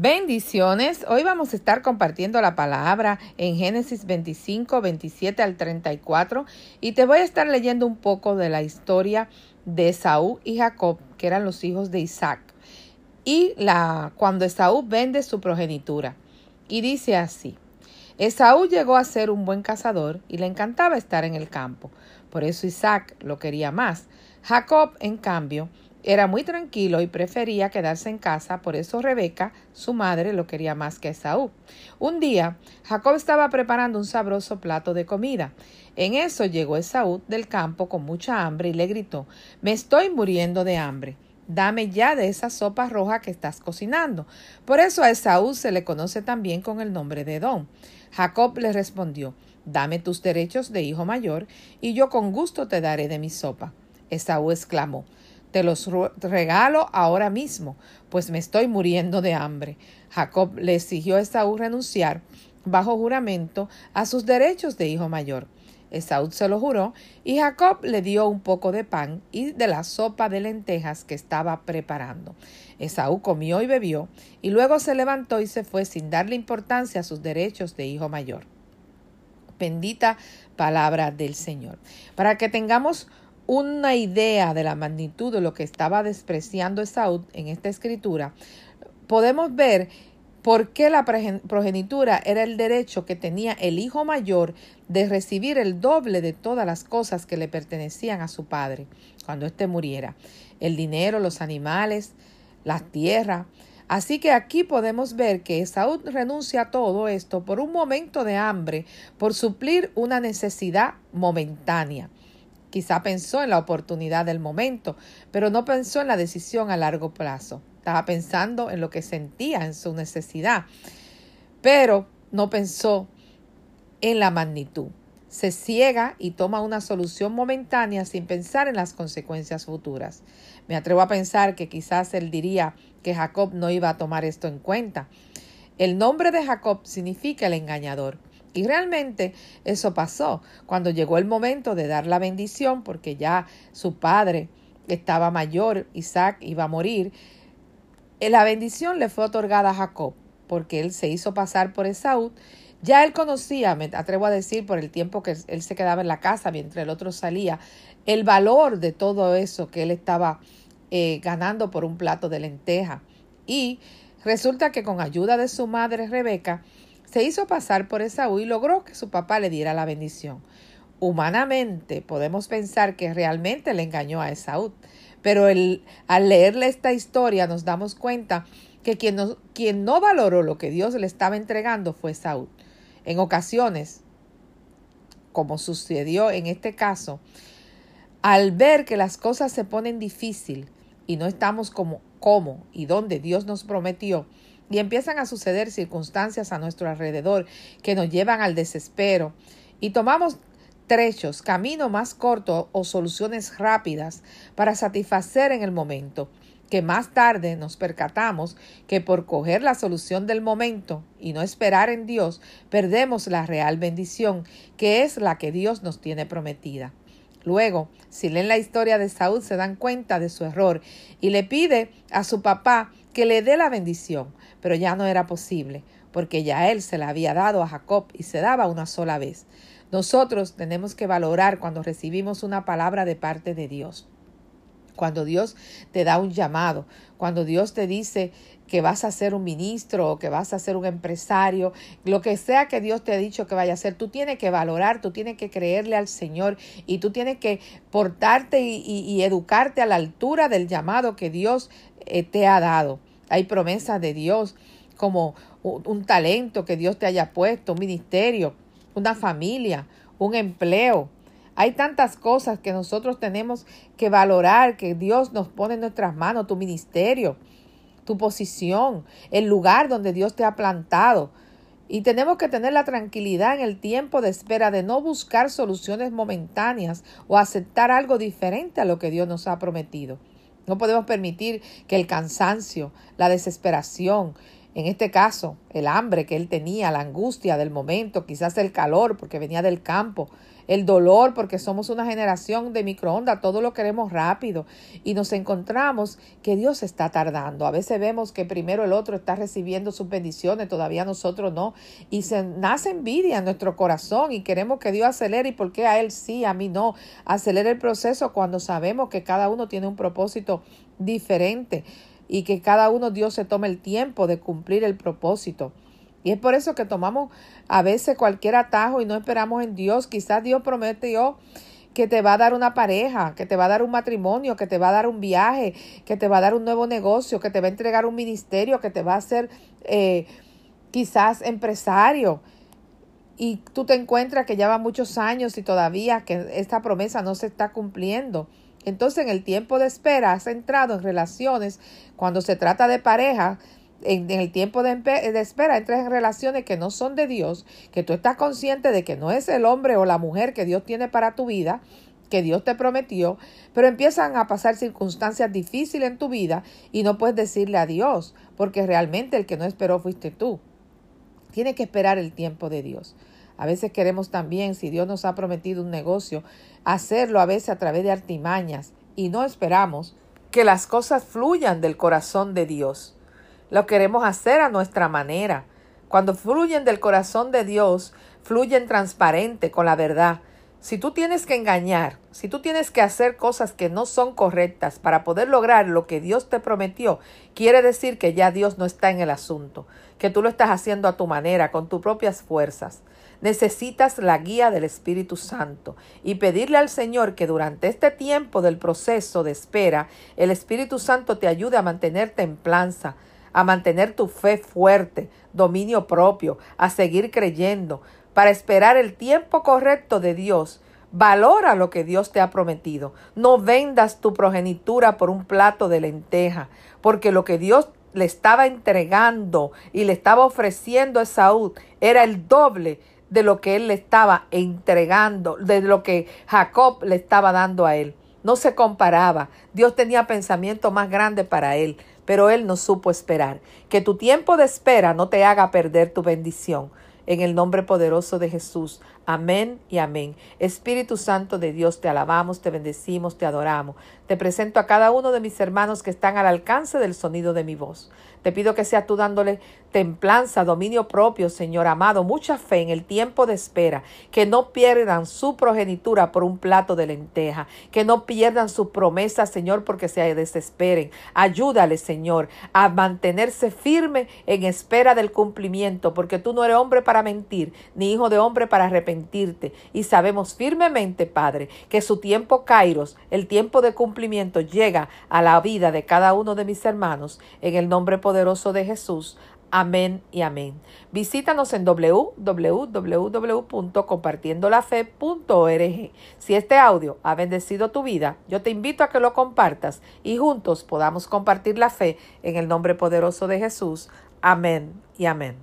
Bendiciones. Hoy vamos a estar compartiendo la palabra en Génesis 25, 27 al 34 y te voy a estar leyendo un poco de la historia de Esaú y Jacob, que eran los hijos de Isaac, y la cuando Esaú vende su progenitura. Y dice así: Esaú llegó a ser un buen cazador y le encantaba estar en el campo. Por eso Isaac lo quería más. Jacob, en cambio, era muy tranquilo y prefería quedarse en casa, por eso Rebeca, su madre, lo quería más que Esaú. Un día, Jacob estaba preparando un sabroso plato de comida. En eso llegó Esaú del campo con mucha hambre y le gritó Me estoy muriendo de hambre. Dame ya de esa sopa roja que estás cocinando. Por eso a Esaú se le conoce también con el nombre de Edom. Jacob le respondió Dame tus derechos de hijo mayor, y yo con gusto te daré de mi sopa. Esaú exclamó te los regalo ahora mismo, pues me estoy muriendo de hambre. Jacob le exigió a Esaú renunciar bajo juramento a sus derechos de hijo mayor. Esaú se lo juró y Jacob le dio un poco de pan y de la sopa de lentejas que estaba preparando. Esaú comió y bebió y luego se levantó y se fue sin darle importancia a sus derechos de hijo mayor. Bendita palabra del Señor. Para que tengamos una idea de la magnitud de lo que estaba despreciando Esaú en esta escritura, podemos ver por qué la progenitura era el derecho que tenía el hijo mayor de recibir el doble de todas las cosas que le pertenecían a su padre cuando éste muriera, el dinero, los animales, las tierras. Así que aquí podemos ver que Esaú renuncia a todo esto por un momento de hambre, por suplir una necesidad momentánea. Quizá pensó en la oportunidad del momento, pero no pensó en la decisión a largo plazo. Estaba pensando en lo que sentía, en su necesidad, pero no pensó en la magnitud. Se ciega y toma una solución momentánea sin pensar en las consecuencias futuras. Me atrevo a pensar que quizás él diría que Jacob no iba a tomar esto en cuenta. El nombre de Jacob significa el engañador. Y realmente eso pasó cuando llegó el momento de dar la bendición, porque ya su padre estaba mayor, Isaac iba a morir. Eh, la bendición le fue otorgada a Jacob, porque él se hizo pasar por Esaú. Ya él conocía, me atrevo a decir, por el tiempo que él se quedaba en la casa mientras el otro salía, el valor de todo eso que él estaba eh, ganando por un plato de lenteja. Y resulta que con ayuda de su madre Rebeca, se hizo pasar por Esaú y logró que su papá le diera la bendición. Humanamente podemos pensar que realmente le engañó a Esaú, pero al leerle esta historia nos damos cuenta que quien no, valoró lo que Dios le estaba entregando fue Esaú. En ocasiones, como sucedió en este caso, al ver que las cosas se ponen difícil y no estamos como, como y donde Dios nos prometió, y empiezan a suceder circunstancias a nuestro alrededor que nos llevan al desespero y tomamos trechos, camino más corto o soluciones rápidas para satisfacer en el momento, que más tarde nos percatamos que por coger la solución del momento y no esperar en Dios, perdemos la real bendición, que es la que Dios nos tiene prometida. Luego, si leen la historia de Saúl, se dan cuenta de su error y le pide a su papá que le dé la bendición, pero ya no era posible, porque ya él se la había dado a Jacob y se daba una sola vez. Nosotros tenemos que valorar cuando recibimos una palabra de parte de Dios. Cuando Dios te da un llamado, cuando Dios te dice que vas a ser un ministro o que vas a ser un empresario, lo que sea que Dios te ha dicho que vaya a ser, tú tienes que valorar, tú tienes que creerle al Señor y tú tienes que portarte y, educarte a la altura del llamado que Dios eh, te ha dado. Hay promesas de Dios como un, talento que Dios te haya puesto, un ministerio, una familia, un empleo. Hay tantas cosas que nosotros tenemos que valorar, que Dios nos pone en nuestras manos, tu ministerio, tu posición, el lugar donde Dios te ha plantado. Y tenemos que tener la tranquilidad en el tiempo de espera de no buscar soluciones momentáneas o aceptar algo diferente a lo que Dios nos ha prometido. No podemos permitir que el cansancio, la desesperación, en este caso, el hambre que él tenía, la angustia del momento, quizás el calor porque venía del campo, el dolor porque somos una generación de microondas, todo lo queremos rápido y nos encontramos que Dios está tardando. A veces vemos que primero el otro está recibiendo sus bendiciones, todavía nosotros no, y se nace envidia en nuestro corazón y queremos que Dios acelere y por qué a él sí, a mí no. Acelere el proceso cuando sabemos que cada uno tiene un propósito diferente y que cada uno Dios se tome el tiempo de cumplir el propósito. Y es por eso que tomamos a veces cualquier atajo y no esperamos en Dios. Quizás Dios prometió que te va a dar una pareja, que te va a dar un matrimonio, que te va a dar un viaje, que te va a dar un nuevo negocio, que te va a entregar un ministerio, que te va a hacer eh, quizás empresario. Y tú te encuentras que ya va muchos años y todavía que esta promesa no se está cumpliendo. Entonces, en el tiempo de espera has entrado en relaciones, cuando se trata de pareja, en, el tiempo de, de, espera entras en relaciones que no son de Dios, que tú estás consciente de que no es el hombre o la mujer que Dios tiene para tu vida, que Dios te prometió, pero empiezan a pasar circunstancias difíciles en tu vida y no puedes decirle a Dios, porque realmente el que no esperó fuiste tú. Tienes que esperar el tiempo de Dios. A veces queremos también, si Dios nos ha prometido un negocio, hacerlo a veces a través de artimañas y no esperamos que las cosas fluyan del corazón de Dios. Lo queremos hacer a nuestra manera. Cuando fluyen del corazón de Dios, fluyen transparente con la verdad. Si tú tienes que engañar, si tú tienes que hacer cosas que no son correctas para poder lograr lo que Dios te prometió, quiere decir que ya Dios no está en el asunto, que tú lo estás haciendo a tu manera, con tus propias fuerzas. Necesitas la guía del Espíritu Santo y pedirle al Señor que durante este tiempo del proceso de espera, el Espíritu Santo te ayude a mantener templanza, a mantener tu fe fuerte, dominio propio, a seguir creyendo, para esperar el tiempo correcto de Dios. Valora lo que Dios te ha prometido. No vendas tu progenitura por un plato de lenteja, porque lo que Dios le estaba entregando y le estaba ofreciendo a Saúl era el doble de lo que él le estaba entregando, de lo que Jacob le estaba dando a él. No se comparaba. Dios tenía pensamiento más grande para él, pero él no supo esperar. Que tu tiempo de espera no te haga perder tu bendición. En el nombre poderoso de Jesús. Amén y amén. Espíritu Santo de Dios, te alabamos, te bendecimos, te adoramos. Te presento a cada uno de mis hermanos que están al alcance del sonido de mi voz. Te pido que seas tú dándole templanza, dominio propio, Señor amado, mucha fe en el tiempo de espera, que no pierdan su progenitura por un plato de lenteja, que no pierdan sus promesas, Señor, porque se desesperen. Ayúdale, Señor, a mantenerse firme en espera del cumplimiento, porque tú no eres hombre para mentir, ni hijo de hombre para Y sabemos firmemente, Padre, que su tiempo Kairos, el tiempo de cumplimiento, llega a la vida de cada uno de mis hermanos, en el nombre poderoso de Jesús. Amén y amén. Visítanos en www.compartiendolafe.org. Si este audio ha bendecido tu vida, yo te invito a que lo compartas y juntos podamos compartir la fe en el nombre poderoso de Jesús. Amén y amén.